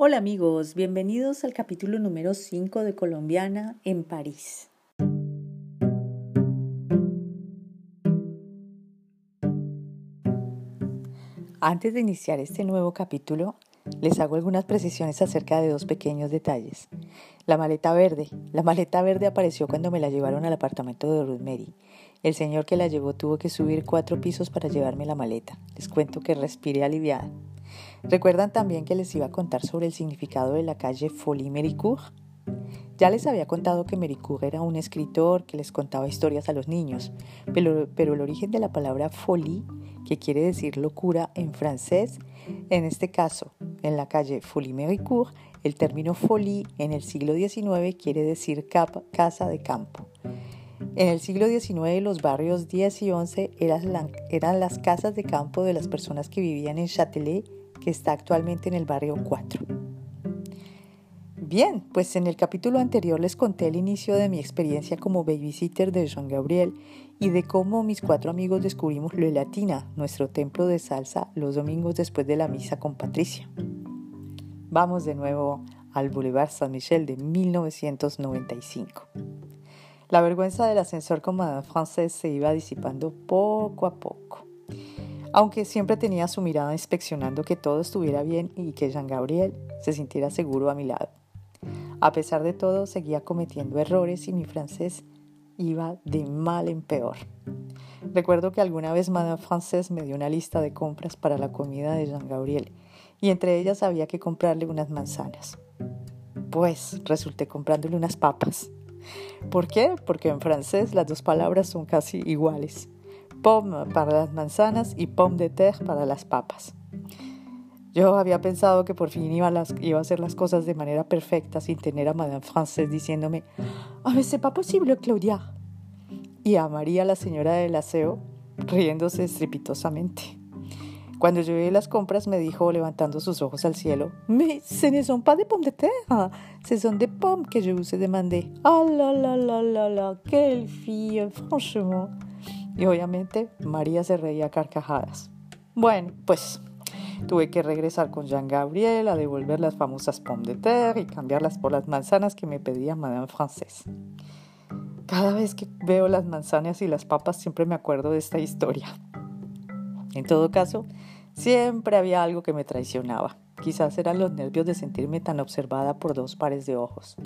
Hola amigos, bienvenidos al capítulo número 5 de Colombiana en París. Antes de iniciar este nuevo capítulo, les hago algunas precisiones acerca de dos pequeños detalles. La maleta verde. La maleta verde apareció cuando me la llevaron al apartamento de Ruth Mary. El señor que la llevó tuvo que subir cuatro pisos para llevarme la maleta. Les cuento que respiré aliviada. ¿Recuerdan también que les iba a contar sobre el significado de la calle Folie Méricourt? Ya les había contado que Méricourt era un escritor que les contaba historias a los niños, pero, el origen de la palabra folie, que quiere decir locura en francés, en este caso, en la calle Folie Méricourt, el término folie en el siglo XIX quiere decir casa de campo. En el siglo XIX los barrios 10 y 11 eran, eran las casas de campo de las personas que vivían en Châtelet, está actualmente en el barrio 4. Bien, pues en el capítulo anterior les conté el inicio de mi experiencia como babysitter de Jean Gabriel y de cómo mis cuatro amigos descubrimos Le Latina, nuestro templo de salsa, los domingos después de la misa con Patricia. Vamos de nuevo al Boulevard Saint-Michel de 1995. La vergüenza del ascensor con Madame Frances se iba disipando poco a poco. Aunque siempre tenía su mirada inspeccionando que todo estuviera bien y que Jean Gabriel se sintiera seguro a mi lado. A pesar de todo, seguía cometiendo errores y mi francés iba de mal en peor. Recuerdo que alguna vez Madame Frances me dio una lista de compras para la comida de Jean Gabriel y entre ellas había que comprarle unas manzanas. Pues resulté comprándole unas papas. ¿Por qué? Porque en francés las dos palabras son casi iguales. Pomme para las manzanas y pomme de terre para las papas. Yo había pensado que por fin iba, a hacer las cosas de manera perfecta sin tener a Madame Frances diciéndome «Ah, mais c'est pas possible, Claudia!» y a María, la señora del aseo, riéndose estrepitosamente. Cuando llevé las compras me dijo, levantando sus ojos al cielo, Mais ce ne sont pas des pommes de terre, ce sont des pommes que je vous ai demandé. Ah la la la la la, quelle fille, franchement. Y obviamente María se reía carcajadas. Bueno, pues tuve que regresar con Jean Gabriel a devolver las famosas pommes de terre y cambiarlas por las manzanas que me pedía Madame Frances. Cada vez que veo las manzanas y las papas siempre me acuerdo de esta historia. En todo caso, siempre había algo que me traicionaba. Quizás eran los nervios de sentirme tan observada por dos pares de ojos,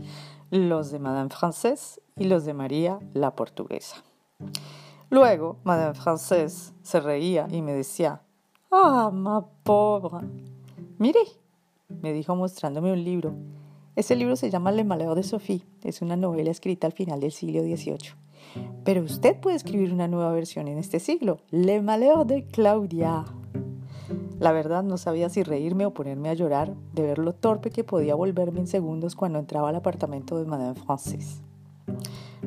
los de Madame Frances y los de María, la portuguesa. Luego, Madame Frances se reía y me decía, ¡Ah, ma pobre! Mire, me dijo mostrándome un libro. Ese libro se llama Le Malheur de Sophie. Es una novela escrita al final del siglo XVIII. Pero usted puede escribir una nueva versión en este siglo, Le Malheur de Claudia. La verdad no sabía si reírme o ponerme a llorar de ver lo torpe que podía volverme en segundos cuando entraba al apartamento de Madame Frances.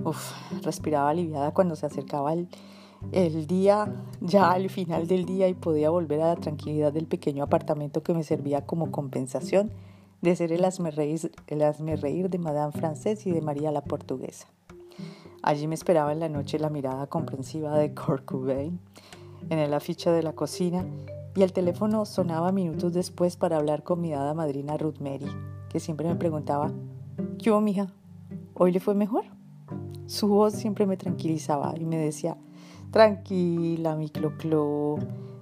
Uf, respiraba aliviada cuando se acercaba el, día, ya al final del día, y podía volver a la tranquilidad del pequeño apartamento que me servía como compensación de ser el asmerreír, el reír de Madame Frances y de María la portuguesa. Allí me esperaba en la noche la mirada comprensiva de Kurt Cobain en el afiche de la cocina y el teléfono sonaba minutos después para hablar con mi dada madrina Ruth Mary, que siempre me preguntaba, ¿qué hubo, mija? ¿Hoy le fue mejor? Su voz siempre me tranquilizaba y me decía, tranquila, mi clo,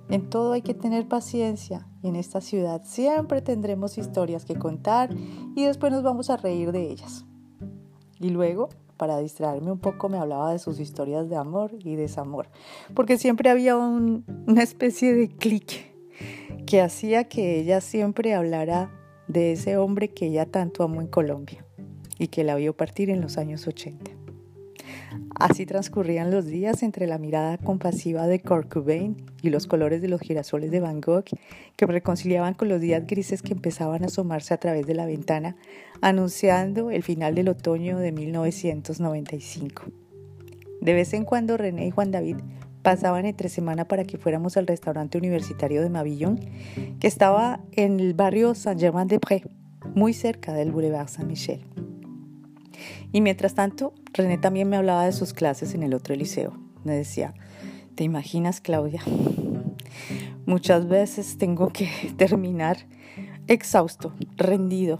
En todo hay que tener paciencia y en esta ciudad siempre tendremos historias que contar y después nos vamos a reír de ellas. Y luego para distraerme un poco me hablaba de sus historias de amor y desamor, porque siempre había una especie de clic que hacía que ella siempre hablara de ese hombre que ella tanto amó en Colombia y que la vio partir en los años 80. Así transcurrían los días entre la mirada compasiva de Kurt y los colores de los girasoles de Van Gogh que reconciliaban con los días grises que empezaban a asomarse a través de la ventana, anunciando el final del otoño de 1995. De vez en cuando René y Juan David pasaban entre semana para que fuéramos al restaurante universitario de Mavillon, que estaba en el barrio Saint-Germain-des-Prés, muy cerca del Boulevard Saint-Michel. Y mientras tanto, René también me hablaba de sus clases en el otro liceo. Me decía, ¿te imaginas, Claudia? Muchas veces tengo que terminar exhausto, rendido,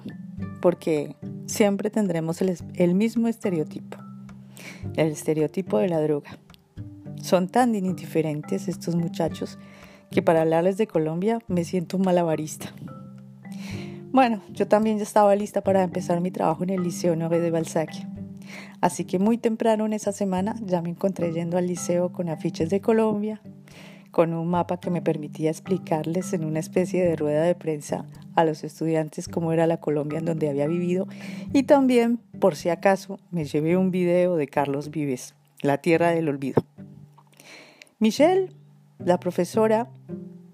porque siempre tendremos el, mismo estereotipo, el estereotipo de la droga. Son tan indiferentes estos muchachos que para hablarles de Colombia me siento un malabarista. Bueno, yo también ya estaba lista para empezar mi trabajo en el Liceo 9 de Balzac. Así que muy temprano en esa semana ya me encontré yendo al liceo con afiches de Colombia, con un mapa que me permitía explicarles en una especie de rueda de prensa a los estudiantes cómo era la Colombia en donde había vivido y también, por si acaso, me llevé un video de Carlos Vives, La Tierra del Olvido. Michelle, la profesora,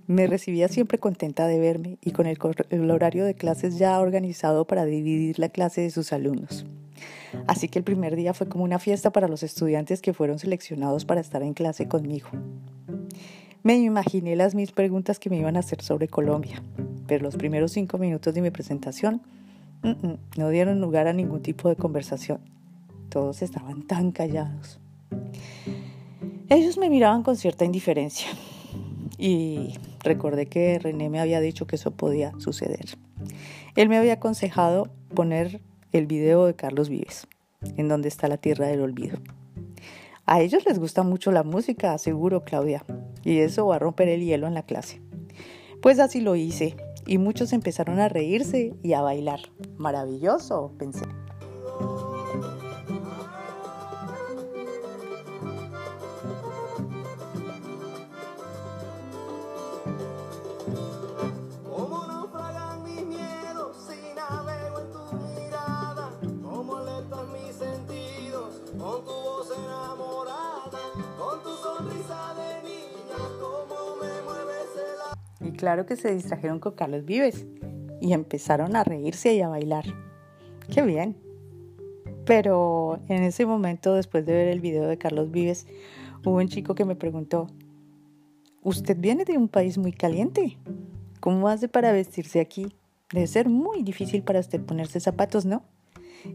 me recibía siempre contenta de verme y con el, horario de clases ya organizado para dividir la clase de sus alumnos. Así que el primer día fue como una fiesta para los estudiantes que fueron seleccionados para estar en clase conmigo. Me imaginé las mil preguntas que me iban a hacer sobre Colombia, pero los primeros cinco minutos de mi presentación no dieron lugar a ningún tipo de conversación. Todos estaban tan callados. Ellos me miraban con cierta indiferencia y recordé que René me había dicho que eso podía suceder. Él me había aconsejado poner el video de Carlos Vives, en donde está la tierra del olvido. A ellos les gusta mucho la música, aseguro Claudia, y eso va a romper el hielo en la clase. Pues así lo hice, y muchos empezaron a reírse y a bailar. Maravilloso, pensé. Claro que se distrajeron con Carlos Vives y empezaron a reírse y a bailar. ¡Qué bien! Pero en ese momento, después de ver el video de Carlos Vives, hubo un chico que me preguntó, ¿usted viene de un país muy caliente? ¿Cómo hace para vestirse aquí? Debe ser muy difícil para usted ponerse zapatos, ¿no?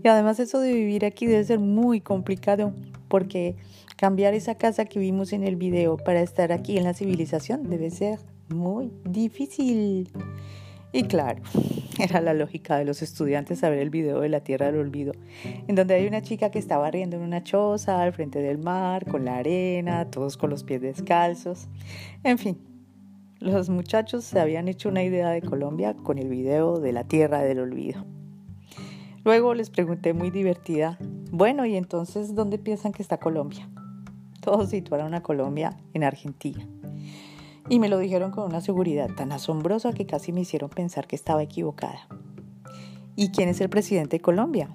Y además eso de vivir aquí debe ser muy complicado porque cambiar esa casa que vimos en el video para estar aquí en la civilización debe ser muy difícil. Y claro, era la lógica de los estudiantes a ver el video de La Tierra del Olvido, en donde hay una chica que estaba riendo en una choza al frente del mar, con la arena, todos con los pies descalzos. En fin, los muchachos se habían hecho una idea de Colombia con el video de La Tierra del Olvido. Luego les pregunté muy divertida, bueno, ¿y entonces dónde piensan que está Colombia? Todos situaron a Colombia en Argentina. Y me lo dijeron con una seguridad tan asombrosa que casi me hicieron pensar que estaba equivocada. ¿Y quién es el presidente de Colombia?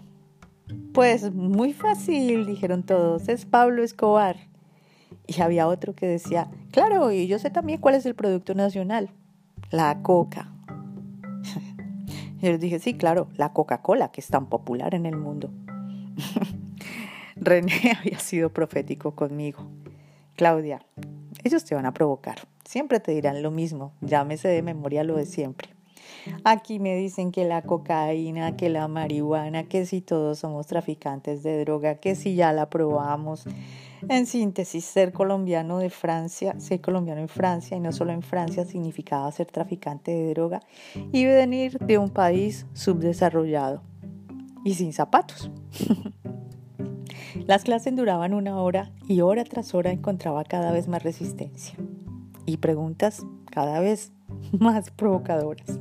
Pues muy fácil, dijeron todos, es Pablo Escobar. Y había otro que decía, claro, y yo sé también cuál es el producto nacional, la coca. yo les dije, sí, claro, la Coca-Cola, que es tan popular en el mundo. René había sido profético conmigo. Claudia, ellos te van a provocar. Siempre te dirán lo mismo. Llámese de memoria lo de siempre. Aquí me dicen que la cocaína, que la marihuana, que si todos somos traficantes de droga, que si ya la probamos. En síntesis, ser colombiano de Francia, ser colombiano en Francia y no solo en Francia significaba ser traficante de droga y venir de un país subdesarrollado y sin zapatos. Las clases duraban una hora y hora tras hora encontraba cada vez más resistencia y preguntas cada vez más provocadoras.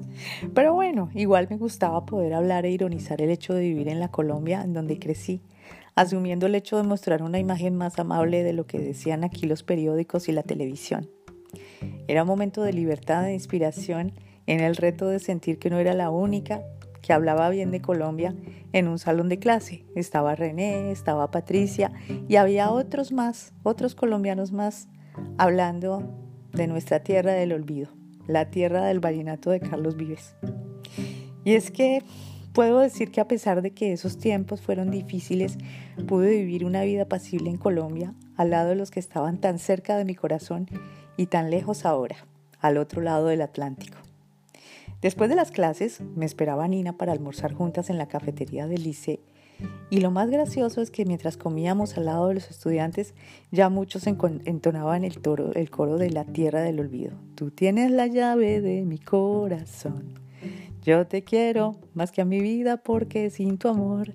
Pero bueno, igual me gustaba poder hablar e ironizar el hecho de vivir en la Colombia en donde crecí, asumiendo el hecho de mostrar una imagen más amable de lo que decían aquí los periódicos y la televisión. Era un momento de libertad e inspiración en el reto de sentir que no era la única que hablaba bien de Colombia en un salón de clase. Estaba René, estaba Patricia y había otros más, otros colombianos más, hablando de nuestra tierra del olvido, la tierra del vallenato de Carlos Vives. Y es que puedo decir que a pesar de que esos tiempos fueron difíciles, pude vivir una vida pasible en Colombia, al lado de los que estaban tan cerca de mi corazón y tan lejos ahora, al otro lado del Atlántico. Después de las clases, me esperaba Nina para almorzar juntas en la cafetería del liceo y lo más gracioso es que mientras comíamos al lado de los estudiantes, ya muchos entonaban el, coro de la tierra del olvido. Tú tienes la llave de mi corazón. Yo te quiero más que a mi vida porque sin tu amor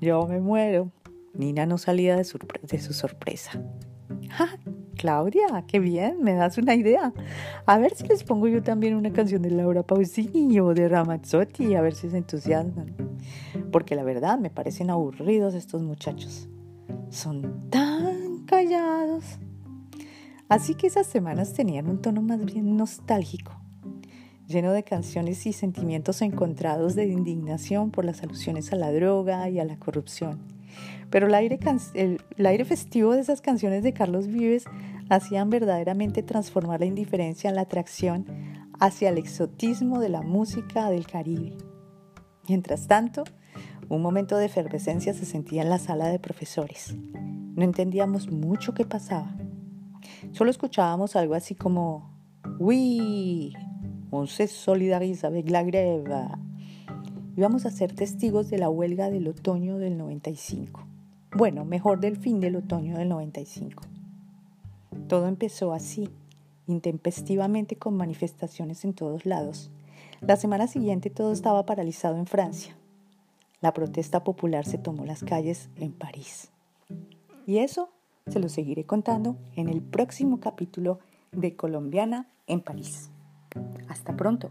yo me muero. Nina no salía de, de su sorpresa. ¡Ah, Claudia! ¡Qué bien! Me das una idea. A ver si les pongo yo también una canción de Laura Pausini o de Ramazzotti, a ver si se entusiasman. Porque la verdad me parecen aburridos estos muchachos. Son tan callados. Así que esas semanas tenían un tono más bien nostálgico, lleno de canciones y sentimientos encontrados de indignación por las alusiones a la droga y a la corrupción. Pero el aire, el aire festivo de esas canciones de Carlos Vives hacían verdaderamente transformar la indiferencia en la atracción hacia el exotismo de la música del Caribe. Mientras tanto, un momento de efervescencia se sentía en la sala de profesores. No entendíamos mucho qué pasaba. Solo escuchábamos algo así como, oui, on se solidarise avec la grève. Íbamos a ser testigos de la huelga del otoño del 95. Bueno, mejor del fin del otoño del 95. Todo empezó así, intempestivamente con manifestaciones en todos lados. La semana siguiente todo estaba paralizado en Francia. La protesta popular se tomó las calles en París. Y eso se lo seguiré contando en el próximo capítulo de Colombiana en París. Hasta pronto.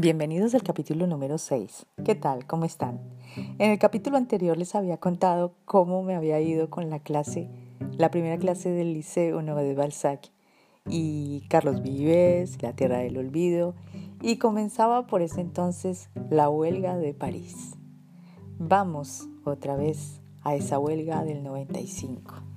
Bienvenidos al capítulo número 6. ¿Qué tal? ¿Cómo están? En el capítulo anterior les había contado cómo me había ido con la clase, la primera clase del Liceo de Balzac y Carlos Vives, La Tierra del Olvido, y comenzaba por ese entonces la huelga de París. Vamos otra vez a esa huelga del 95.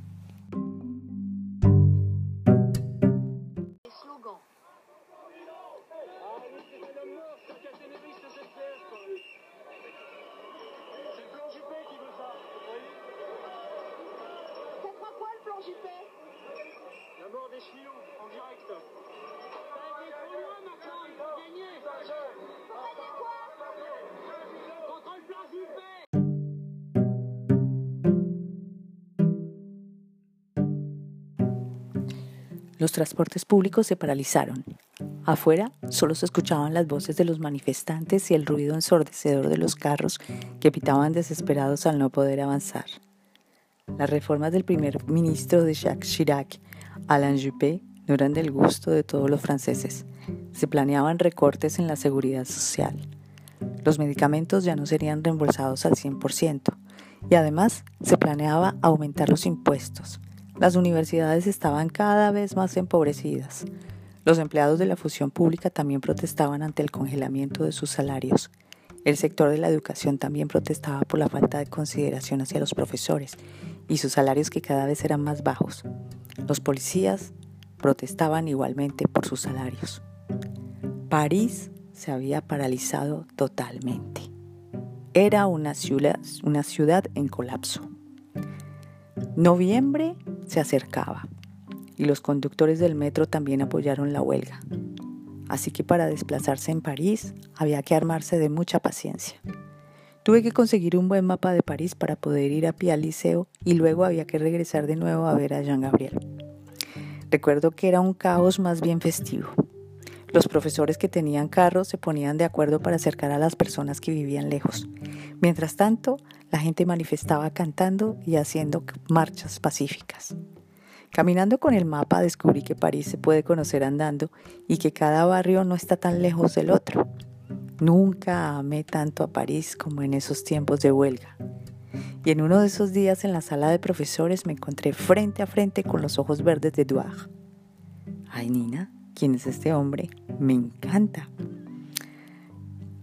Los transportes públicos se paralizaron. Afuera solo se escuchaban las voces de los manifestantes y el ruido ensordecedor de los carros que pitaban desesperados al no poder avanzar. Las reformas del primer ministro de Jacques Chirac, Alain Juppé, no eran del gusto de todos los franceses. Se planeaban recortes en la seguridad social. Los medicamentos ya no serían reembolsados al 100% y además se planeaba aumentar los impuestos las universidades estaban cada vez más empobrecidas. Los empleados de la fusión pública también protestaban ante el congelamiento de sus salarios. El sector de la educación también protestaba por la falta de consideración hacia los profesores y sus salarios que cada vez eran más bajos. Los policías protestaban igualmente por sus salarios. París se había paralizado totalmente. Era una ciudad, una ciudad en colapso. Noviembre se acercaba y los conductores del metro también apoyaron la huelga. Así que para desplazarse en París había que armarse de mucha paciencia. Tuve que conseguir un buen mapa de París para poder ir a pie al liceo y luego había que regresar de nuevo a ver a Jean Gabriel. Recuerdo que era un caos más bien festivo. Los profesores que tenían carro se ponían de acuerdo para acercar a las personas que vivían lejos. Mientras tanto, la gente manifestaba cantando y haciendo marchas pacíficas. Caminando con el mapa descubrí que París se puede conocer andando y que cada barrio no está tan lejos del otro. Nunca amé tanto a París como en esos tiempos de huelga. Y en uno de esos días en la sala de profesores me encontré frente a frente con los ojos verdes de Edouard. Ay, Nina, ¿quién es este hombre? Me encanta.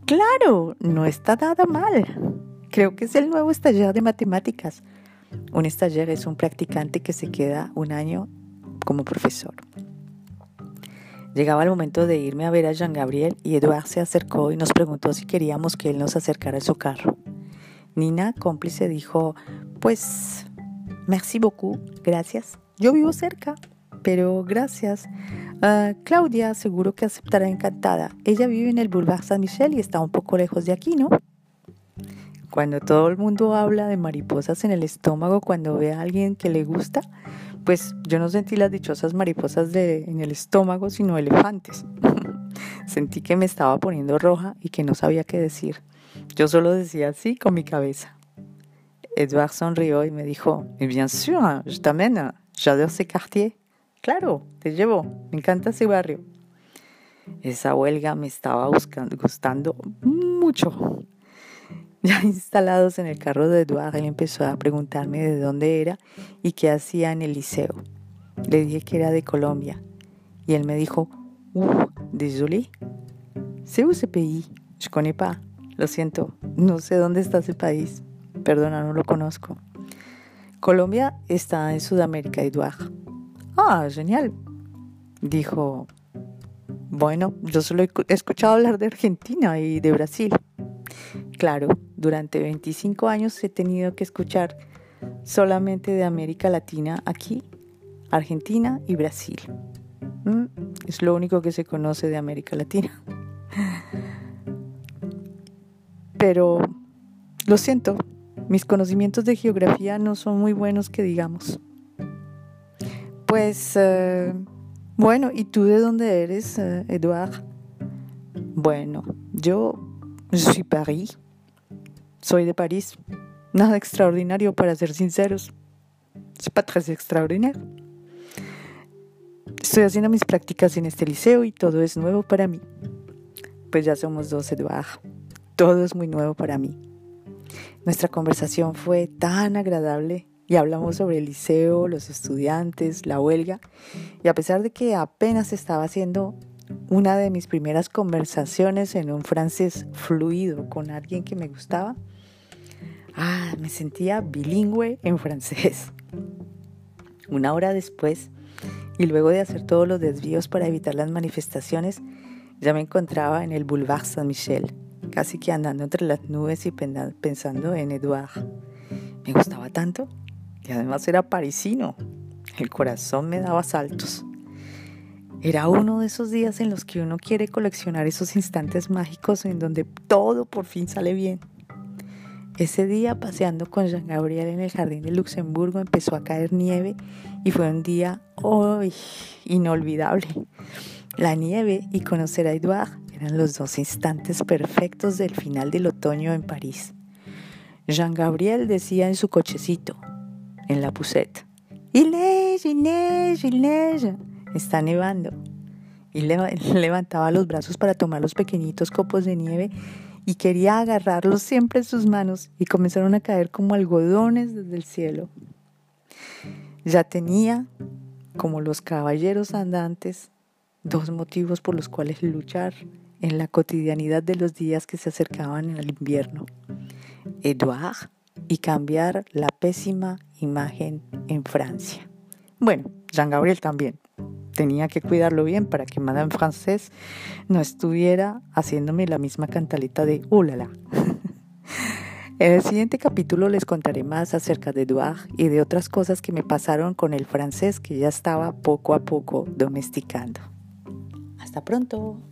Claro, no está nada mal. Creo que es el nuevo estaller de matemáticas. Un estaller es un practicante que se queda un año como profesor. Llegaba el momento de irme a ver a Jean Gabriel y Eduard se acercó y nos preguntó si queríamos que él nos acercara a su carro. Nina, cómplice, dijo, pues, merci beaucoup, gracias. Yo vivo cerca, pero gracias. Ah, Claudia seguro que aceptará encantada. Ella vive en el Boulevard Saint-Michel y está un poco lejos de aquí, ¿no? Cuando todo el mundo habla de mariposas en el estómago cuando ve a alguien que le gusta, pues yo no sentí las dichosas mariposas de, en el estómago, sino elefantes. Sentí que me estaba poniendo roja y que no sabía qué decir. Yo solo decía así con mi cabeza. Edouard sonrió y me dijo, bien sûr, je t'amène, j'adore ce quartier. Claro, te llevo, me encanta ese barrio. Esa huelga me estaba gustando mucho. Ya instalados en el carro de Eduard, él empezó a preguntarme de dónde era y qué hacía en el liceo. Le dije que era de Colombia y él me dijo, uh, désolé, c'est où ce pays? Je connais pas. Lo siento, no sé dónde está ese país. Perdona, no lo conozco. Colombia está en Sudamérica, Eduard. Ah, genial. Dijo, bueno, yo solo he escuchado hablar de Argentina y de Brasil. Claro, durante 25 años he tenido que escuchar solamente de América Latina aquí, Argentina y Brasil. Mm, es lo único que se conoce de América Latina. Pero lo siento, mis conocimientos de geografía no son muy buenos que digamos. Pues, eh, bueno, ¿y tú de dónde eres, eh, Eduard? Bueno, yo soy París. Soy de París. Nada extraordinario, para ser sinceros. Es pas très extraordinario. Estoy haciendo mis prácticas en este liceo y todo es nuevo para mí. Pues ya somos dos, Eduard. Todo es muy nuevo para mí. Nuestra conversación fue tan agradable y hablamos sobre el liceo, los estudiantes, la huelga, y a pesar de que apenas estaba haciendo una de mis primeras conversaciones en un francés fluido con alguien que me gustaba, ah, me sentía bilingüe en francés. Una hora después, y luego de hacer todos los desvíos para evitar las manifestaciones, ya me encontraba en el Boulevard Saint-Michel, casi que andando entre las nubes y pensando en Edouard. Me gustaba tanto y además era parisino. El corazón me daba saltos. Era uno de esos días en los que uno quiere coleccionar esos instantes mágicos en donde todo por fin sale bien. Ese día, paseando con Jean Gabriel en el jardín de Luxemburgo, empezó a caer nieve y fue un día hoy inolvidable. La nieve y conocer a Edouard eran los dos instantes perfectos del final del otoño en París. Jean Gabriel decía en su cochecito, en la pusette, Il neige, il neige, il neige. Está nevando. Y levantaba los brazos para tomar los pequeñitos copos de nieve y quería agarrarlos siempre en sus manos y comenzaron a caer como algodones desde el cielo. Ya tenía, como los caballeros andantes, dos motivos por los cuales luchar en la cotidianidad de los días que se acercaban al invierno. Edouard y cambiar la pésima imagen en Francia. Bueno, Jean Gabriel también. Tenía que cuidarlo bien para que Madame Francés no estuviera haciéndome la misma cantaleta de ¡Ulala! en el siguiente capítulo les contaré más acerca de Edouard y de otras cosas que me pasaron con el francés que ya estaba poco a poco domesticando. Hasta pronto.